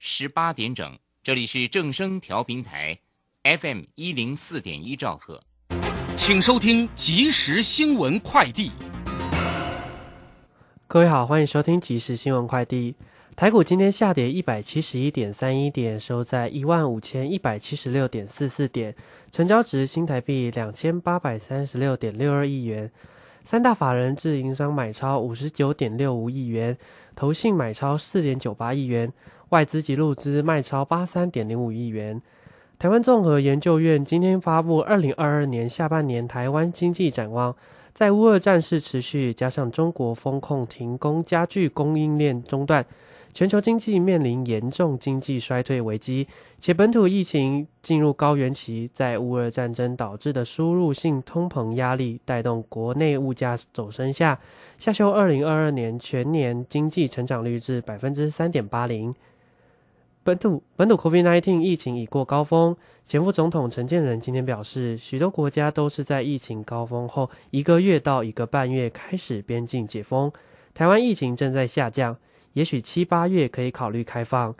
十八点整，这里是正声调频台，FM 一零四点一兆赫，请收听即时新闻快递。各位好，欢迎收听即时新闻快递。台股今天下跌一百七十一点三一点，收在一万五千一百七十六点四四点，成交值新台币两千八百三十六点六二亿元。三大法人自营商买超五十九点六五亿元，投信买超四点九八亿元，外资及入资卖超八三点零五亿元。台湾综合研究院今天发布二零二二年下半年台湾经济展望。在乌俄战事持续，加上中国风控停工，加剧供应链中断，全球经济面临严重经济衰退危机，且本土疫情进入高原期，在乌俄战争导致的输入性通膨压力带动国内物价走升下，下修二零二二年全年经济成长率至百分之三点八零。本土本土 COVID-19 疫情已过高峰，前副总统陈建仁今天表示，许多国家都是在疫情高峰后一个月到一个半月开始边境解封，台湾疫情正在下降，也许七八月可以考虑开放，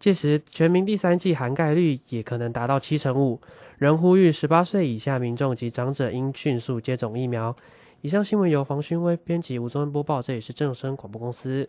届时全民第三季涵盖率也可能达到七成五。仍呼吁十八岁以下民众及长者应迅速接种疫苗。以上新闻由黄勋威编辑，吴宗恩播报，这里是正声广播公司。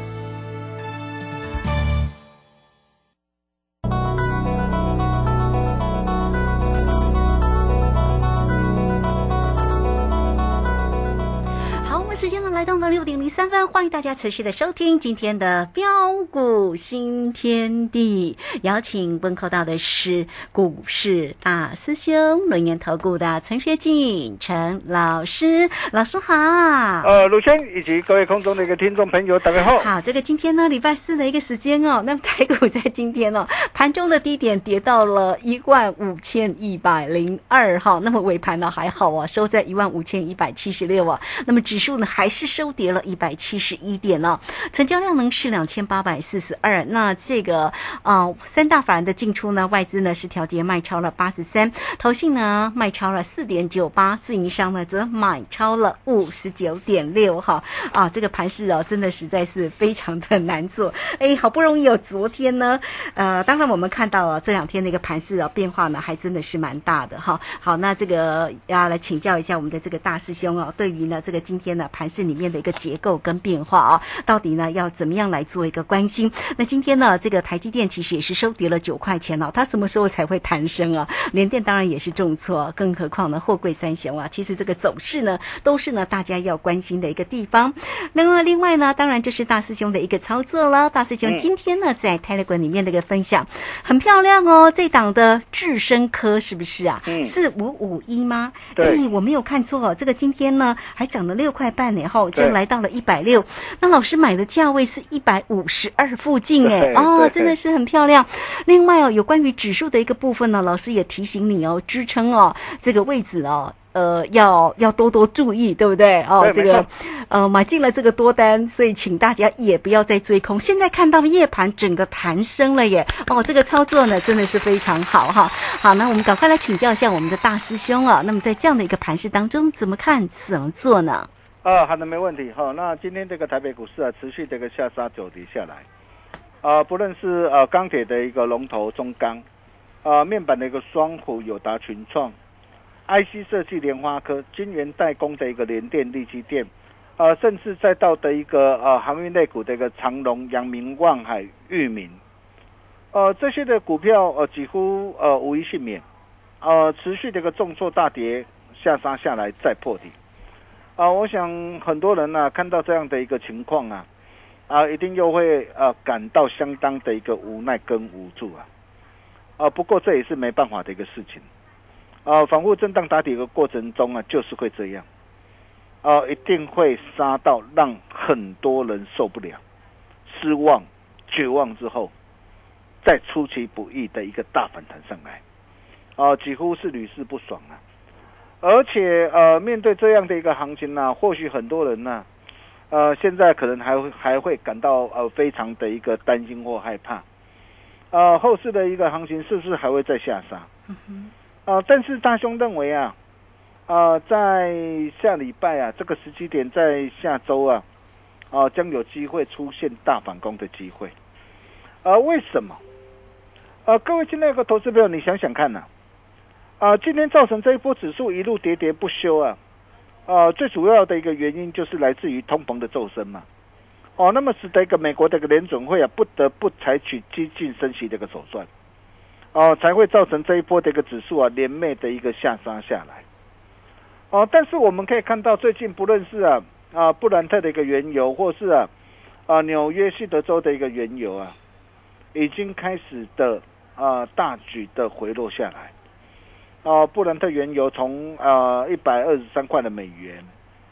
来到了六点零三分，欢迎大家持续的收听今天的标股新天地。邀请问候到的是股市大师兄、轮研投顾的陈学进陈老师，老师好。呃，鲁轩以及各位空中的一个听众朋友，大家好。好，这个今天呢，礼拜四的一个时间哦，那么台股在今天哦，盘中的低点跌到了一万五千一百零二哈，那么尾盘呢还好啊，收在一万五千一百七十六啊，那么指数呢还是。收跌了一百七十一点呢，成交量呢是两千八百四十二。那这个啊，三大法人的进出呢，外资呢是调节卖超了八十三，投信呢卖超了四点九八，自营商呢则买超了五十九点六。哈啊，这个盘势哦，真的实在是非常的难做。哎，好不容易有昨天呢，呃，当然我们看到了这两天的一个盘势啊变化呢，还真的是蛮大的哈。好，那这个要来请教一下我们的这个大师兄哦，对于呢这个今天的盘势里面。面的一个结构跟变化啊，到底呢要怎么样来做一个关心？那今天呢，这个台积电其实也是收跌了九块钱哦，它什么时候才会弹升啊？联电当然也是重挫，更何况呢，货柜三雄啊，其实这个走势呢，都是呢大家要关心的一个地方。那么另外呢，当然就是大师兄的一个操作了。大师兄今天呢，在 Telegram 里面的一个分享很漂亮哦，这档的智深科是不是啊？四五五一吗？对，我没有看错，这个今天呢还涨了六块半呢，后。就来到了一百六，那老师买的价位是一百五十二附近，哎，哦，真的是很漂亮。另外哦，有关于指数的一个部分呢，老师也提醒你哦，支撑哦，这个位置哦，呃，要要多多注意，对不对？哦，这个呃，买进了这个多单，所以请大家也不要再追空。现在看到夜盘整个弹升了耶，哦，这个操作呢真的是非常好哈。好，那我们赶快来请教一下我们的大师兄啊。那么在这样的一个盘势当中，怎么看？怎么做呢？啊，好的，没问题。好，那今天这个台北股市啊，持续这个下杀走跌下来，啊，不论是呃钢铁的一个龙头中钢，啊，面板的一个双虎友达群创，IC 设计莲花科，晶圆代工的一个联电力基电，啊，甚至再到的一个呃航运类股的一个长隆、阳明、望海、裕民，呃，这些的股票呃几乎呃无一幸免，呃，持续的一个重挫大跌下杀下来再破底。啊，我想很多人呢、看到这样的一个情况啊，啊，一定又会呃感到相当的一个无奈跟无助啊，啊，不过这也是没办法的一个事情，啊，反复震荡打底的过程中啊，就是会这样，啊，一定会杀到让很多人受不了、失望、绝望之后，再出其不意的一个大反弹上来，啊，几乎是屡试不爽啊。而且呃，面对这样的一个行情呢、或许很多人呢、呃，现在可能还会还会感到呃非常的一个担心或害怕，呃，后市的一个行情是不是还会再下杀？啊、但是大兄认为啊，啊、在下礼拜啊这个时机点，在下周啊，啊、将有机会出现大反攻的机会，啊、为什么？啊、各位亲爱的投资朋友，你想想看呐、啊，啊今天造成这一波指数一路喋喋不休啊，啊，最主要的一个原因就是来自于通膨的骤升嘛，哦，那么使得一个美国的一个联准会啊，不得不采取激进升息的一个手段，哦，才会造成这一波的一个指数啊连袂的一个下杀下来，哦，但是我们可以看到最近不论是啊啊布兰特的一个原油，或是啊啊纽约西德州的一个原油啊，已经开始的啊大举的回落下来。哦，布兰特原油从呃一百二十三块的美元，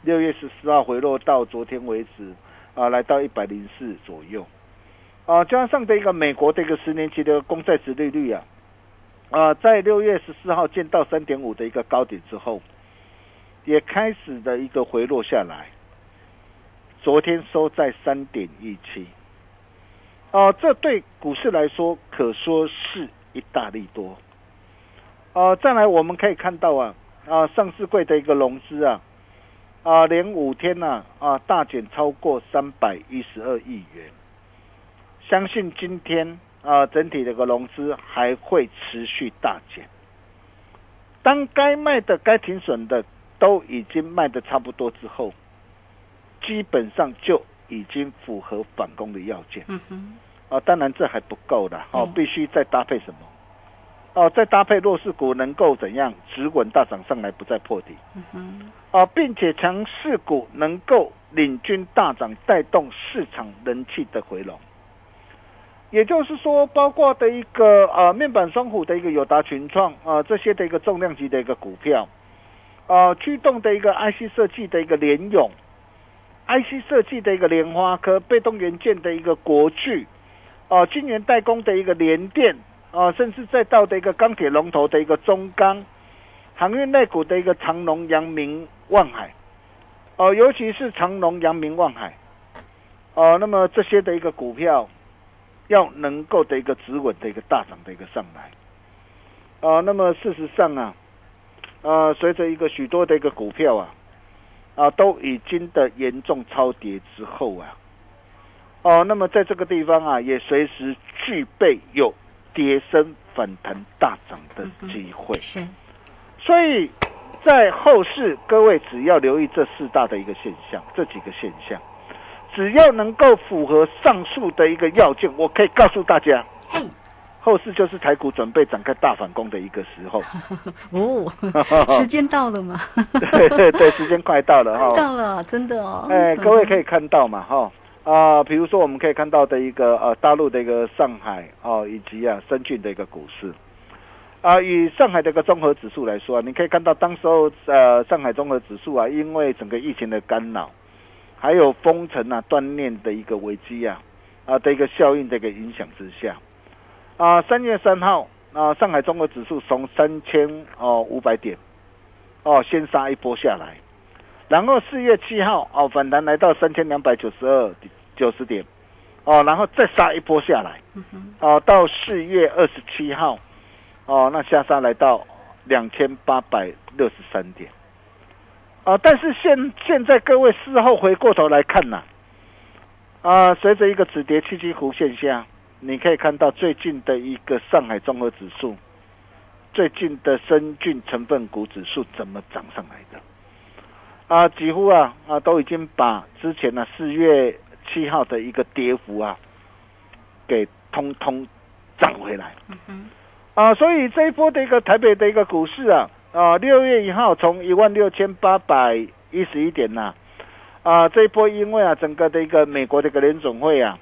六月十四号回落到昨天为止，啊、来到一百零四左右，啊、加上的一个美国的一个十年期的公债值利率啊，啊、在六月十四号见到三点五的一个高点之后，也开始的一个回落下来，昨天收在三点一七，哦，这对股市来说可说是一大利多。呃，再来我们可以看到啊，啊、上市柜的一个融资啊，啊、连五天呐啊、大减超过三百一十二亿元，相信今天啊、整体的一个融资还会持续大减。当该卖的、该停损的都已经卖的差不多之后，基本上就已经符合反攻的要件。嗯哼，啊，当然这还不够的哦嗯，必须再搭配什么？哦，再搭配弱势股能够怎样止稳大涨上来，不再破底嗯哼，啊，并且强势股能够领军大涨，带动市场人气的回笼。也就是说，包括的一个呃面板双虎的一个友达群创啊、这些的一个重量级的一个股票，啊，驱动的一个 IC 设计的一个联咏，IC 设计的一个莲花科，被动元件的一个国巨，啊，晶圆代工的一个联电，啊，甚至再到的一个钢铁龙头的一个中钢，航运类股的一个长隆、阳明、望海，哦、尤其是长隆、阳明、望海，哦、那么这些的一个股票，要能够的一个止稳的一个大涨的一个上来，啊、那么事实上啊，呃，随着一个许多的一个股票啊，啊，都已经的严重超跌之后啊，哦，那么在这个地方啊，也随时具备有跌升反弹大涨的机会。是，所以在后市，各位只要留意这四大的一个现象，这几个现象，只要能够符合上述的一个要件，我可以告诉大家，后市就是台股准备展开大反攻的一个时候。哦，时间到了吗？对对对，时间快到了哈。到了，真的哦。哎，各位可以，以看到嘛，哈啊，比如说我们可以看到的一个呃大陆的一个上海哦，以及啊深圳的一个股市啊，以上海的一个综合指数来说啊，你可以看到当时候呃上海综合指数啊，因为整个疫情的干扰，还有封城啊断链的一个危机啊啊的一个效应的一个影响之下啊，三月三号啊，上海综合指数从三千哦五百点哦先杀一波下来。然后四月七号哦反弹来到三千两百九十二九十点，哦，然后再杀一波下来，哦，到四月二十七号，哦，那下杀来到两千八百六十三点，啊，但是现现在各位事后回过头来看呐，啊，随着一个止跌七七弧线下，你可以看到最近的一个上海综合指数，最近的深圳成分股指数怎么涨上来的？啊，几乎啊啊都已经把之前呢四月七号的一个跌幅啊，给通通涨回来。啊，所以这一波的一个台北的一个股市啊，啊六月一号从一万六千八百一十一点呐，啊这一波因为啊整个的一个美国的一个联总会啊，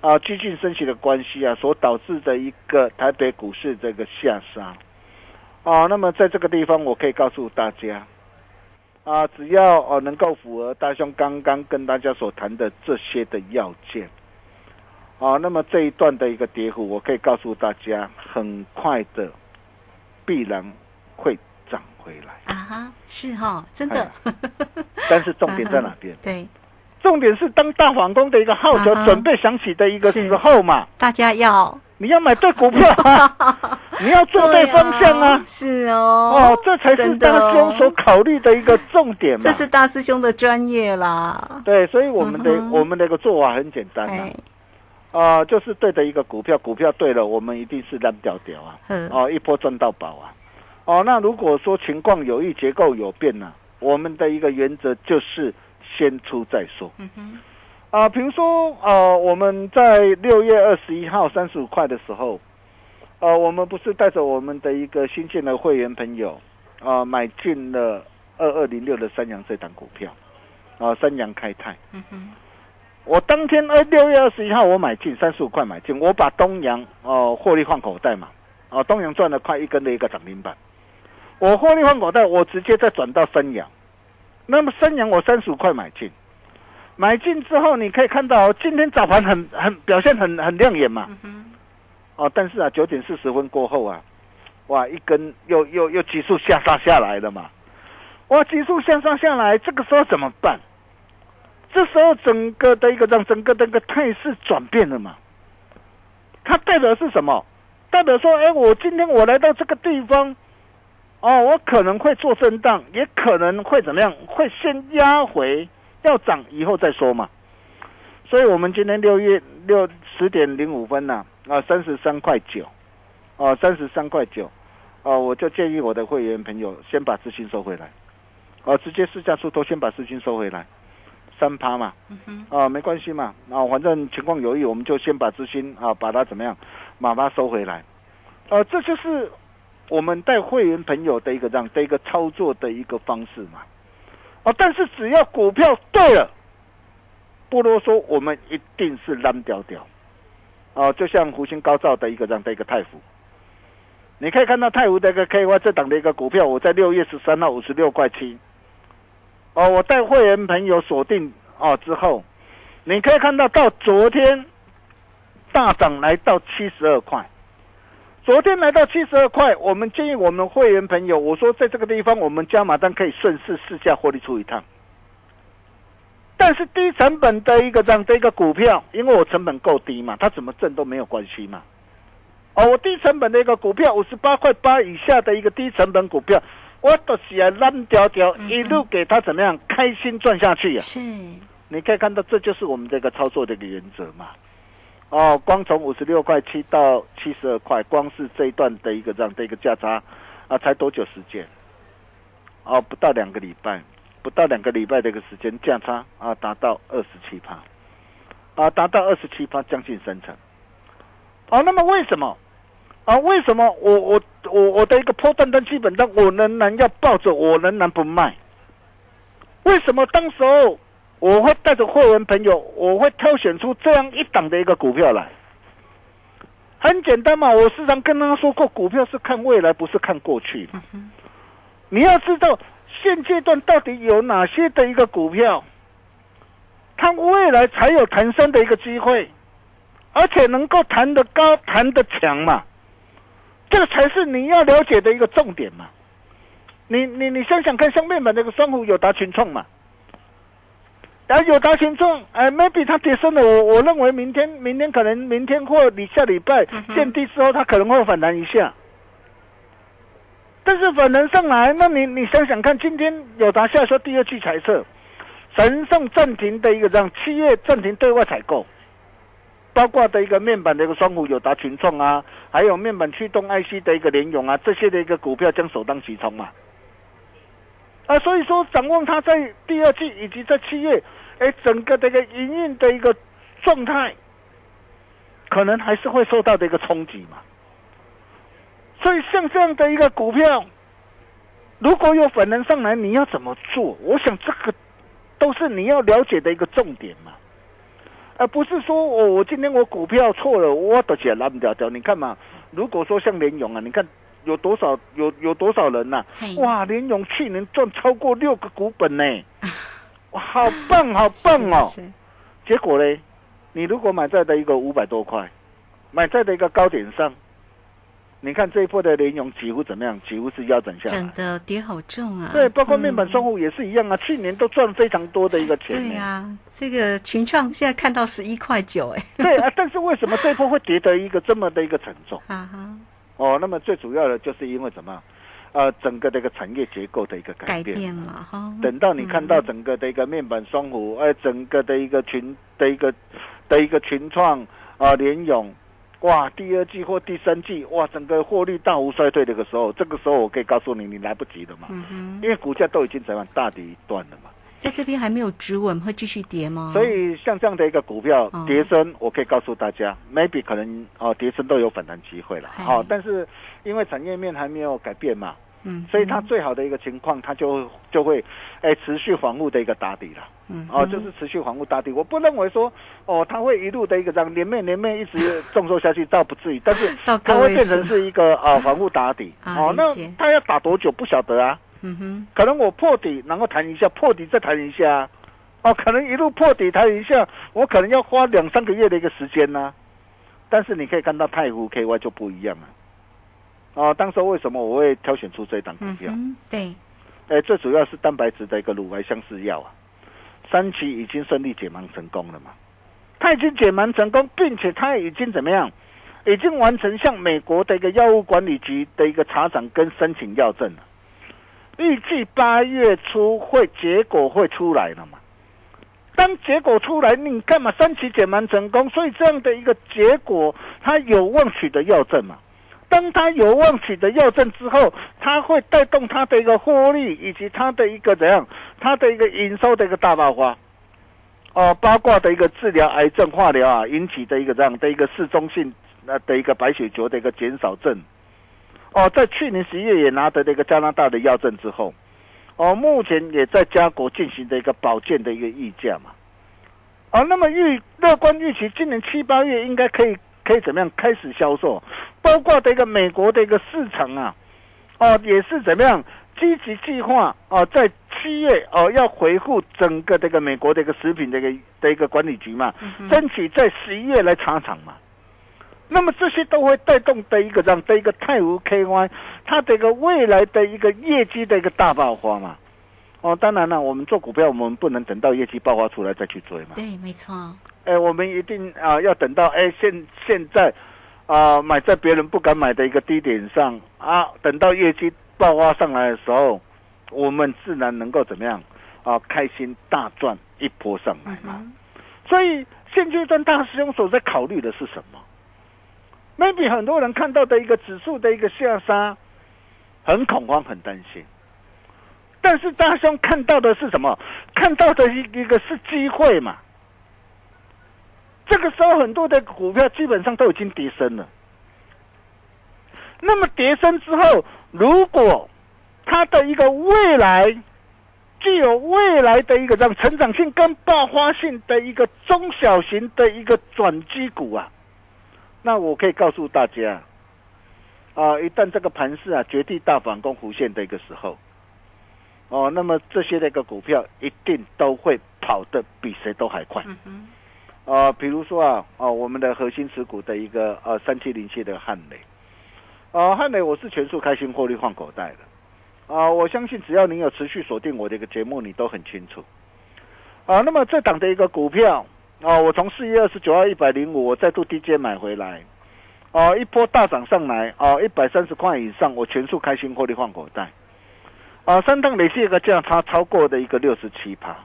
啊激进升息的关系啊，所导致的一个台北股市这个下杀。啊，那么在这个地方我可以告诉大家。啊，只要哦能够符合大兄刚刚跟大家所谈的这些的要件，啊，那么这一段的一个跌幅，我可以告诉大家，很快的必然会涨回来。啊哈，是哈，真的。但是重点在哪边？对，重点是当大反攻的一个号角准备响起的一个时候嘛，大家要。你要买对股票，你要做对方向啊！是哦，哦，这才是大师兄所考虑的一个重点嘛。这是大师兄的专业啦。对，所以我们的我们的一个做法很简单啊，啊，就是对的一个股票，股票对了，我们一定是烂掉掉啊，哦，一波赚到宝啊，哦，那如果说情况有异，结构有变呢，我们的一个原则就是先出再说。嗯哼。啊，比如说，呃，我们在六月二十一号三十五块的时候，呃，我们不是带着我们的一个新进的会员朋友，啊，买进了二二零六的三阳这档股票，啊，三阳开泰。嗯哼。我当天二六月二十一号我买进三十五块买进，我把东阳哦获利换口袋嘛，啊，东阳赚了快一根的一个涨停板，我获利换口袋，我直接再转到三阳，那么三阳我三十五块买进。买进之后，你可以看到今天早盘很很表现很很亮眼嘛，哦，但是啊，九点四十分过后啊，哇，一根又又又急速下杀下来了嘛，哇，急速向上下来，这个时候怎么办？这时候整个的一个让整个的一个态势转变了嘛，它代表是什么？代表说，哎，我今天我来到这个地方，哦，我可能会做震荡，也可能会怎么样？会先压回。要涨以后再说嘛，所以我们今天六月六十点零五分呐，啊三十三块九，啊三十三块九，啊我就建议我的会员朋友先把资金收回来，啊直接市价出头先把资金收回来，三趴嘛，啊没关系嘛，啊反正情况有异，我们就先把资金啊把它怎么样，把它收回来，啊这就是我们带会员朋友的一个这样的一个操作的一个方式嘛。啊，但是只要股票对了，不啰嗦，我们一定是烂掉掉。哦，就像福星高照的一个这样的一个泰福，你可以看到泰福的一个 K Y 这档的一个股票，我在六月十三号五十六块七。哦，我带会员朋友锁定哦之后，你可以看到到昨天大涨来到七十二块。昨天来到七十二块，我们建议我们会员朋友，我说在这个地方我们加码单可以顺势试价获利出一趟。但是低成本的一个这样的一个股票，因为我成本够低嘛，它怎么挣都没有关系嘛。哦，我低成本的一个股票五十八块八以下的一个低成本股票，我都是来烂掉掉一路给他怎么样开心赚下去呀？是，你可以看到这就是我们这个操作的一个原则嘛。哦，光从五十六块七到七十二块，光是这一段的一个这样的一个价差，啊，才多久时间？哦，不到两个礼拜，不到两个礼拜的一个时间，价差啊达到二十七趴，啊，达到二十七趴，将近三成。哦，那么为什么？啊，为什么我我我我的一个破断单基本单，我仍然要抱着，我仍然不卖？为什么当时候？我会带着会员朋友，我会挑选出这样一档的一个股票来。很简单嘛，我时常跟他说过，股票是看未来，不是看过去。你要知道现阶段到底有哪些的一个股票，它未来才有弹升的一个机会，而且能够弹得高、弹得强嘛。这个才是你要了解的一个重点嘛。你你你想想看，像面板那个双虎有达群创嘛。然啊，有达群众，哎，maybe 它跌升了，我我认为明天，明天可能明天或你下礼拜见低之后，它可能会反弹一下。但是反弹上来，那你你想想看，今天友达下说第二季财测，神圣暂停的一个让七月暂停对外采购，包括的一个面板的一个双虎友达群创啊，还有面板驱动 IC 的一个联咏啊，这些的一个股票将首当其冲嘛。啊，所以说展望它在第二季以及在七月，哎，整个这个营运的一个状态，可能还是会受到的一个冲击嘛。所以像这样的一个股票，如果有粉能上来，你要怎么做？我想这个都是你要了解的一个重点嘛，而不是说我我今天我股票错了，我的钱拉不掉掉。你看嘛，如果说像联勇啊，你看。有多少有有多少人呐？哇，联勇去年赚超过六个股本呢！哇，好棒好棒哦！结果呢，你如果买在的一个五百多块，买在的一个高点上，你看这一波的联勇几乎怎么样？几乎是腰斩下来，真的跌好重啊！对，包括面板双户也是一样啊，去年都赚非常多的一个钱。对啊，这个群创现在看到十一块九，哎。对啊，但是为什么这一波会跌得一个这么的一个沉重？啊哈。哦，那么最主要的就是因为什么？呃，整个的一个产业结构的一个改变。改变了哈。等到你看到整个的一个面板双虎，哎，整个的一个群的一个的一个群创啊，联咏，哇，第二季或第三季，哇，整个获利大幅衰退的个时候，这个时候我可以告诉你，你来不及了嘛。因为股价都已经怎样大跌一段了嘛。在这边还没有止稳，会继续跌吗？所以像这样的一个股票跌升，我可以告诉大家，maybe 可能哦跌升都有反弹机会了。好，但是因为产业面还没有改变嘛，嗯，所以它最好的一个情况，它就就会哎持续防护的一个打底了。嗯，哦，就是持续防护打底。我不认为说哦，它会一路的一个这样连面连面一直重挫下去，倒不至于，但是 它会变成是一个啊防护打底。哦，那它要打多久不晓得啊。嗯哼，可能我破底，然后弹一下，破底再弹一下，哦，可能一路破底弹一下，我可能要花两三个月的一个时间呢。但是你可以看到太湖 KY 就不一样了。哦，当时为什么我会挑选出这一档股票？对，哎，最主要是蛋白质的一个乳癌相似药啊，三期已经顺利解盲成功了嘛。它已经解盲成功，并且它已经怎么样？已经完成向美国的一个药物管理局的一个查厂跟申请药证了。预计八月初会结果会出来了嘛？当结果出来，你看嘛，三期减蛮成功，所以这样的一个结果，它有望取得药证嘛？当它有望取得药证之后，它会带动它的一个获利，以及它的一个怎样，它的一个营收的一个大爆发。哦，包括的一个治疗癌症化疗啊引起的一个这样的一个市中性那的一个白血球的一个减少症。哦，在去年十一月也拿得那个加拿大的药证之后，哦，目前也在加国进行的一个保健的一个溢价嘛，哦，那么预乐观预期今年七八月应该可以可以怎么样开始销售，包括的一个美国的一个市场啊，哦，也是怎么样积极计划哦，在七月哦要回复整个这个美国的一个食品的一个的一个管理局嘛，争取在十一月来查厂嘛。那么这些都会带动的一个这样的一个泰晤 KY，它的一个未来的一个业绩的一个大爆发嘛。哦，当然了，我们做股票，我们不能等到业绩爆发出来再去追嘛。对，没错。哎，我们一定啊要等到哎现现在啊买在别人不敢买的一个低点上啊，等到业绩爆发上来的时候，我们自然能够怎么样啊开心大赚一波上来嘛。所以现阶段大师兄所在考虑的是什么？maybe 很多人看到的一个指数的一个下杀，很恐慌，很担心。但是大兄看到的是什么？看到的一一个是机会嘛。这个时候很多的股票基本上都已经跌升了。那么跌升之后，如果它的一个未来具有未来的一个这样成长性跟爆发性的一个中小型的一个转机股啊。那我可以告诉大家，啊，一旦这个盘势啊绝地大反攻弧线的一个时候，哦，那么这些的一个股票一定都会跑得比谁都还快。嗯啊，比如说啊，啊，我们的核心持股的一个呃三七零七的汉雷，啊，汉雷我是全数开心获利换口袋的，啊，我相信只要你有持续锁定我的一个节目，你都很清楚。啊，那么这档的一个股票。哦，我从四月二十九号一百零五，我再度低阶买回来，哦，一波大涨上来，哦，一百三十块以上，我全数开心获利换口袋。啊，三档累计一个价差超过的一个六十七趴。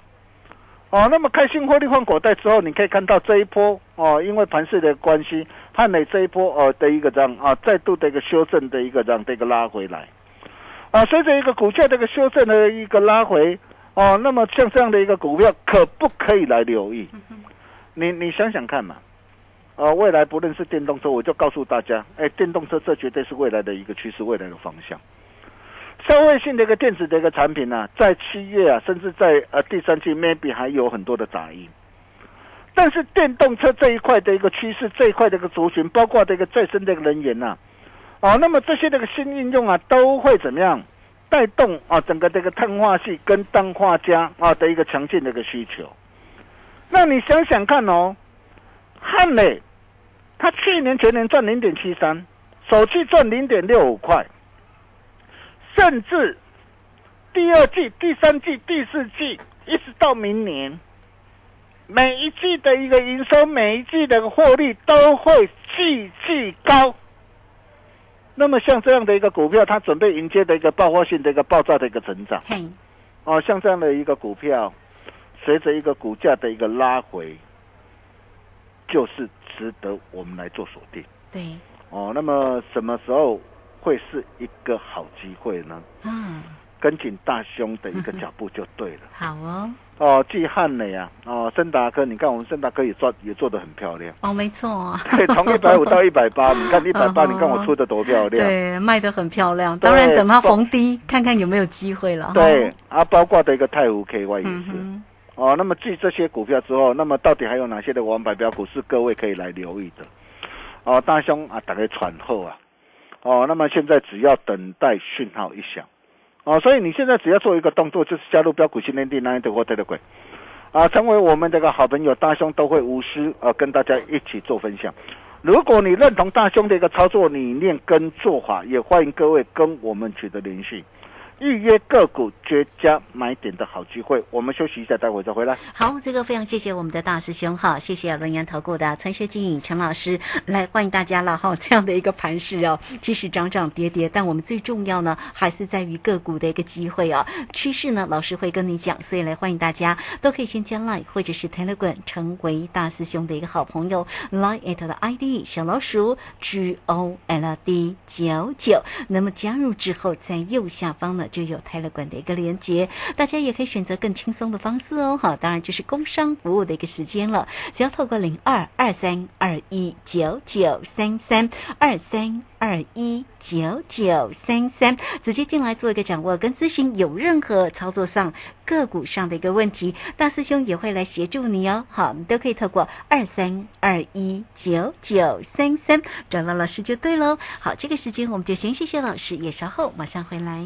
哦，那么开心获利换口袋之后，你可以看到这一波哦，因为盘势的关系，汉磊这一波哦的一个这样啊，再度的一个修正的一个这样的一个拉回来。啊，随着一个股价的一个修正的一个拉回，哦，那么像这样的一个股票，可不可以来留意？你你想想看嘛，啊，未来不论是电动车，我就告诉大家，哎，电动车这绝对是未来的一个趋势，未来的方向。消费性的一个电子的一个产品呢，在七月啊，甚至在呃第三季，maybe 还有很多的杂音。但是电动车这一块的一个趋势，这一块的一个族群，包括这个再生的一个人员呐，哦，那么这些这个新应用啊，都会怎么样带动啊整个这个碳化系跟氮化镓啊的一个强劲的一个需求。那你想想看哦，汉美，它去年全年赚零点七三，首季赚零点六五块。甚至第二季、第三季、第四季，一直到明年，每一季的一个营收，每一季的获利都会季季高。那么像这样的一个股票，它准备迎接的一个爆发性的一个爆炸的一个成长。哦，像这样的一个股票，随着一个股价的一个拉回，就是值得我们来做锁定。对。哦，那么什么时候？会是一个好机会呢。嗯，跟紧大兄的一个脚步就对了。好哦。哦，季汉美啊，哦，森达哥，你看我们森达哥也做也做的很漂亮。哦，没错。对，从一百五到一百八，你看一百八，你看我出的多漂亮。对，卖的很漂亮。当然，等它逢低，看看有没有机会了。对，啊，包括的一个太湖 KY 也是。哦，那么继这些股票之后，那么到底还有哪些的王牌标股是各位可以来留意的？哦，大兄啊，打开喘后啊。哦，那么现在只要等待讯号一响，哦，所以你现在只要做一个动作，就是加入标股训练地那一的或特的鬼，啊，成为我们这个好朋友，大兄都会无私啊跟大家一起做分享。如果你认同大兄的一个操作理念跟做法，也欢迎各位跟我们取得联系。预约个股绝佳买点的好机会，我们休息一下，待会再回来。好，这个非常谢谢我们的大师兄哈，谢谢轮研投顾的陈学静陈老师 来欢迎大家了哈。这样的一个盘势哦，其实涨涨跌跌，但我们最重要呢，还是在于个股的一个机会哦。趋势呢，老师会跟你讲，所以来欢迎大家都可以先加 Line 或者是 Telegram 成为大师兄的一个好朋友，Line 的 ID 小老鼠 G O L D 九九，那么加入之后，在右下方呢。就有泰勒管的一个连接，大家也可以选择更轻松的方式哦。好，当然就是工商服务的一个时间了，只要透过零二二三二一九九三三二三二一九九三三，直接进来做一个掌握跟咨询。有任何操作上个股上的一个问题，大师兄也会来协助你哦。好，你都可以透过二三二一九九三三找到老师就对喽。好，这个时间我们就先谢谢老师，也稍后马上回来。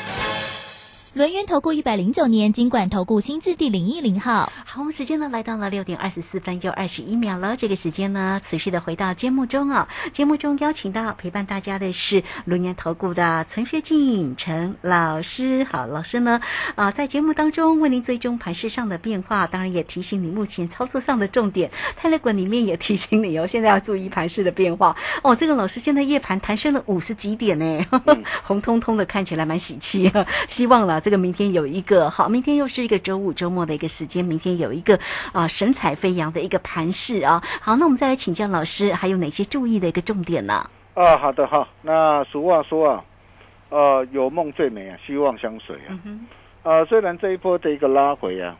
轮源投顾一百零九年金管投顾新字第零一零号，好，我们时间呢来到了六点二十四分又二十一秒了。这个时间呢，持续的回到节目中啊。节目中邀请到陪伴大家的是轮源投顾的陈学进陈老师。好，老师呢啊，在节目当中为您追踪盘势上的变化，当然也提醒你目前操作上的重点。泰勒管里面也提醒你哦，现在要注意盘势的变化 哦。这个老师现在夜盘弹升了五十几点呢，红彤彤的，看起来蛮喜气。希望了。这个明天有一个好，明天又是一个周五周末的一个时间，明天有一个啊神采飞扬的一个盘势啊。好，那我们再来请教老师，还有哪些注意的一个重点呢？啊，好的哈。那俗话说啊，呃，有梦最美啊，希望相随啊。嗯呃，虽然这一波的一个拉回啊，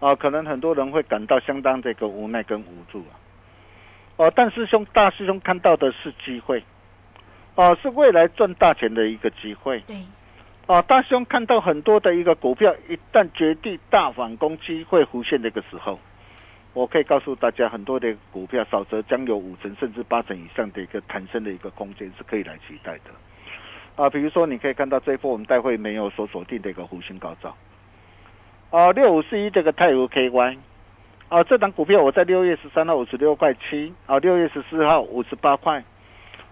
啊，可能很多人会感到相当这个无奈跟无助啊。哦，但师兄大师兄看到的是机会，哦，是未来赚大钱的一个机会。对，啊，大兄看到很多的一个股票，一旦绝地大反攻机会弧现的一个时候，我可以告诉大家，很多的股票少则将有五成甚至八成以上的一个弹升的一个空间是可以来期待的。啊，比如说你可以看到这一波我们待会没有所锁定的一个弧形高照。啊，六五四一这个泰晤 KY，啊，这档股票我在六月十三号五十六块七，啊，六月十四号五十八块，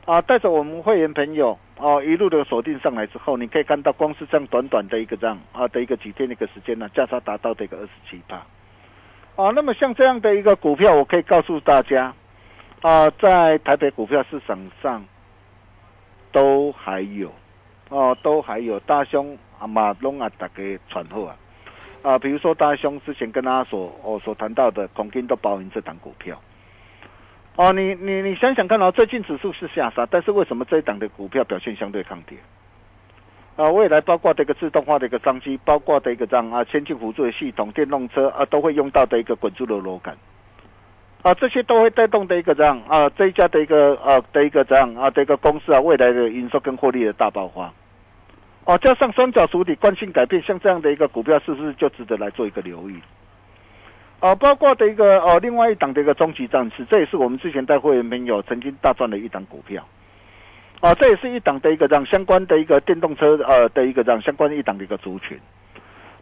啊，带着我们会员朋友哦、一路的锁定上来之后，你可以看到光是这样短短的一个这样啊的一个几天的一个时间呢，价差达到的一个二十七趴。啊，那么像这样的一个股票，我可以告诉大家，啊，在台北股票市场上都还有，哦，都还有大兄啊马龙啊，大家传后啊，啊，比如说大兄之前跟大家所哦所谈到的孔金都包含这档股票。哦，你你你想想看哦，最近指数是下杀，但是为什么这一档的股票表现相对抗跌？啊，未来包括这个自动化的一个商机，包括的一个这样啊，先进辅助的系统、电动车啊，都会用到的一个滚珠的螺杆，啊，这些都会带动的一个这样啊，这一家的一个呃的一个这样啊的一个公司啊，未来的营收跟获利的大爆发。哦，加上双角主体惯性改变，像这样的一个股票，是不是就值得来做一个留意？啊，包括的一个哦，另外一档的一个终极战士，这也是我们之前带会员朋友曾经大赚的一档股票。啊，这也是一档的一个让相关的一个电动车呃的一个让相关的一档的一个族群。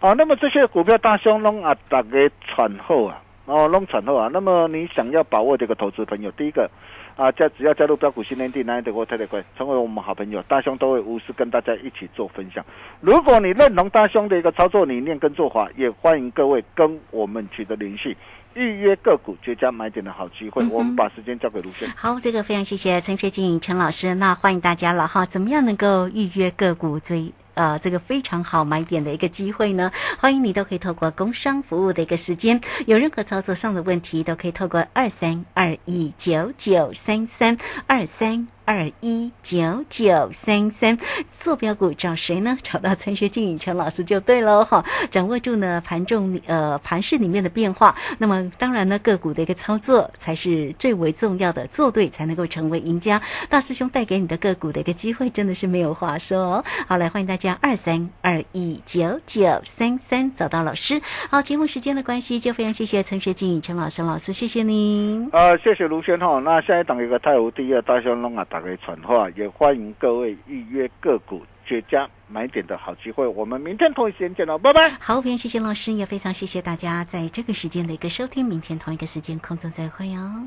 啊，那么这些股票大兄弄啊，大概产后啊，哦，弄产后啊，那么你想要把握这个投资朋友，第一个啊，加只要加入标股新天地，南德国太太贵，成为我们好朋友，大兄都会无私跟大家一起做分享。如果你认同大兄的一个操作理念跟做法，也欢迎各位跟我们取得联系。预约个股绝佳买点的好机会，嗯我们把时间交给卢轩。好，这个非常谢谢陈学静陈老师，那欢迎大家了哈，怎么样能够预约个股最？呃，这个非常好买点的一个机会呢，欢迎你都可以透过工商服务的一个时间，有任何操作上的问题，都可以透过二三二一九九三三二三二一九九三三坐标股找谁呢？找到陈学静陈老师就对喽哈，掌握住呢盘中呃盘市里面的变化，那么当然呢个股的一个操作才是最为重要的，做对才能够成为赢家。大师兄带给你的个股的一个机会真的是没有话说哦。好，来欢迎大家二三二一九九三三找到老师。好，节目时间的关系，就非常谢谢陈学静陈老师老师，谢谢您。呃，谢谢卢轩哈。那下一档一个泰晤第二大香龙啊，打给传话，也欢迎各位预约个股绝佳买点的好机会。我们明天同一时间见喽，拜拜。好，非常谢谢老师，也非常谢谢大家在这个时间的一个收听。明天同一个时间空中再会哦。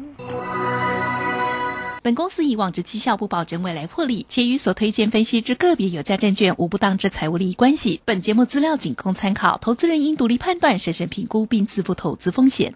本公司以往之绩效不保证未来获利，且与所推荐分析之个别有价证券无不当之财务利益关系。本节目资料仅供参考，投资人应独立判断、审慎评估并自负投资风险。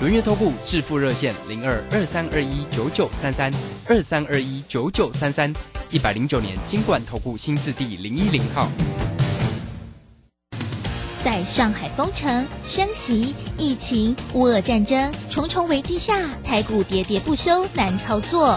轮月投顾致富热线零二二三二一九九三三二三二一九九三三，一百零九年经管投顾新字第零一零号。在上海封城、升息、疫情、乌俄战争重重危机下，台股喋喋不休，难操作。